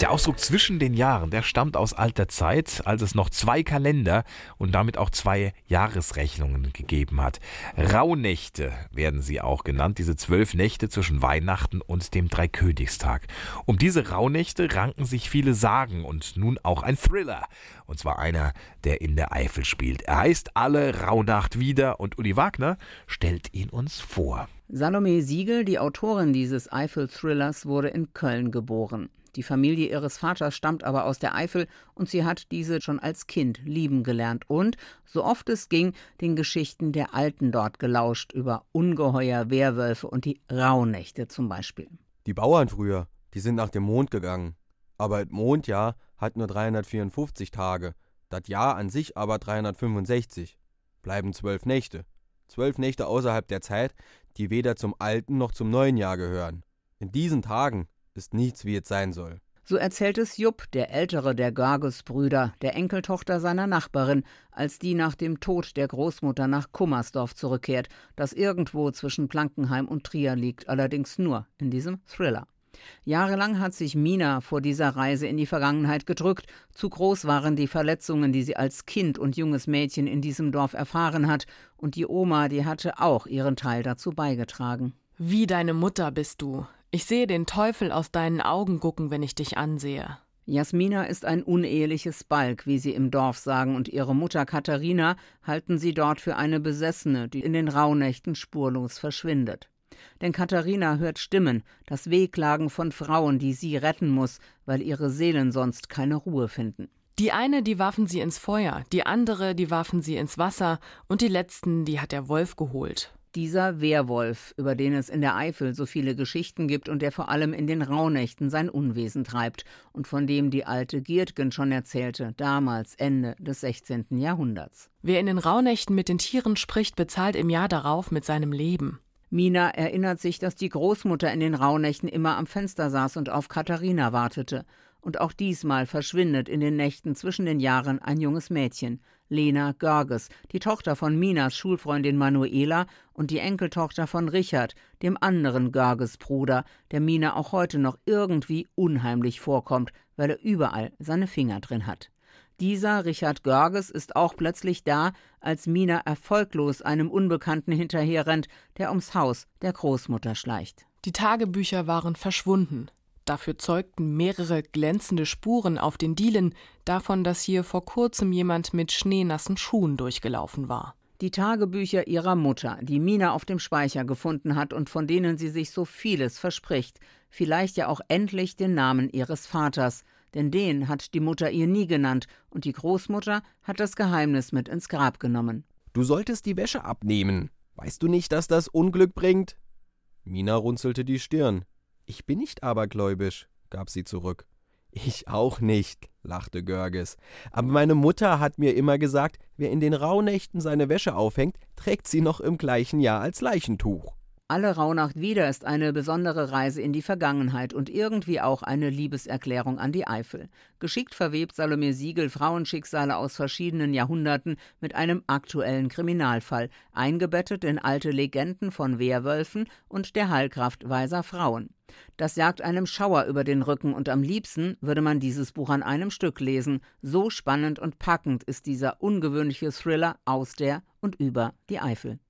Der Ausdruck zwischen den Jahren, der stammt aus alter Zeit, als es noch zwei Kalender und damit auch zwei Jahresrechnungen gegeben hat. Rauhnächte werden sie auch genannt, diese zwölf Nächte zwischen Weihnachten und dem Dreikönigstag. Um diese Rauhnächte ranken sich viele Sagen und nun auch ein Thriller. Und zwar einer, der in der Eifel spielt. Er heißt Alle Rauhnacht wieder und Uli Wagner stellt ihn uns vor. Salome Siegel, die Autorin dieses Eifel-Thrillers, wurde in Köln geboren. Die Familie ihres Vaters stammt aber aus der Eifel und sie hat diese schon als Kind lieben gelernt und, so oft es ging, den Geschichten der Alten dort gelauscht über Ungeheuer, Werwölfe und die Rauhnächte zum Beispiel. Die Bauern früher, die sind nach dem Mond gegangen. Aber das Mondjahr hat nur 354 Tage, das Jahr an sich aber 365. Bleiben zwölf Nächte. Zwölf Nächte außerhalb der Zeit, die weder zum alten noch zum neuen Jahr gehören. In diesen Tagen ist nichts, wie es sein soll. So erzählt es Jupp, der ältere der Görges-Brüder, der Enkeltochter seiner Nachbarin, als die nach dem Tod der Großmutter nach Kummersdorf zurückkehrt, das irgendwo zwischen Plankenheim und Trier liegt, allerdings nur in diesem Thriller. Jahrelang hat sich Mina vor dieser Reise in die Vergangenheit gedrückt. Zu groß waren die Verletzungen, die sie als Kind und junges Mädchen in diesem Dorf erfahren hat. Und die Oma, die hatte auch ihren Teil dazu beigetragen. Wie deine Mutter bist du. Ich sehe den Teufel aus deinen Augen gucken, wenn ich dich ansehe. Jasmina ist ein uneheliches Balk, wie sie im Dorf sagen, und ihre Mutter Katharina halten sie dort für eine Besessene, die in den Rauhnächten spurlos verschwindet. Denn Katharina hört Stimmen, das Wehklagen von Frauen, die sie retten muss, weil ihre Seelen sonst keine Ruhe finden. Die eine, die warfen sie ins Feuer, die andere, die warfen sie ins Wasser, und die letzten, die hat der Wolf geholt. Dieser Werwolf, über den es in der Eifel so viele Geschichten gibt und der vor allem in den Rauhnächten sein Unwesen treibt und von dem die alte Gierdgen schon erzählte, damals Ende des 16. Jahrhunderts. Wer in den Rauhnächten mit den Tieren spricht, bezahlt im Jahr darauf mit seinem Leben. Mina erinnert sich, dass die Großmutter in den Rauhnächten immer am Fenster saß und auf Katharina wartete. Und auch diesmal verschwindet in den Nächten zwischen den Jahren ein junges Mädchen, Lena Görges, die Tochter von Minas Schulfreundin Manuela und die Enkeltochter von Richard, dem anderen Görges-Bruder, der Mina auch heute noch irgendwie unheimlich vorkommt, weil er überall seine Finger drin hat. Dieser Richard Görges ist auch plötzlich da, als Mina erfolglos einem Unbekannten hinterherrennt, der ums Haus der Großmutter schleicht. Die Tagebücher waren verschwunden. Dafür zeugten mehrere glänzende Spuren auf den Dielen davon, dass hier vor kurzem jemand mit schneenassen Schuhen durchgelaufen war. Die Tagebücher ihrer Mutter, die Mina auf dem Speicher gefunden hat und von denen sie sich so vieles verspricht, vielleicht ja auch endlich den Namen ihres Vaters, denn den hat die Mutter ihr nie genannt, und die Großmutter hat das Geheimnis mit ins Grab genommen. Du solltest die Wäsche abnehmen. Weißt du nicht, dass das Unglück bringt? Mina runzelte die Stirn. Ich bin nicht abergläubisch, gab sie zurück. Ich auch nicht, lachte Görges. Aber meine Mutter hat mir immer gesagt, wer in den Rauhnächten seine Wäsche aufhängt, trägt sie noch im gleichen Jahr als Leichentuch. Alle Rauhnacht wieder ist eine besondere Reise in die Vergangenheit und irgendwie auch eine Liebeserklärung an die Eifel. Geschickt verwebt Salome Siegel Frauenschicksale aus verschiedenen Jahrhunderten mit einem aktuellen Kriminalfall, eingebettet in alte Legenden von Wehrwölfen und der Heilkraft weiser Frauen. Das jagt einem Schauer über den Rücken und am liebsten würde man dieses Buch an einem Stück lesen. So spannend und packend ist dieser ungewöhnliche Thriller aus der und über die Eifel.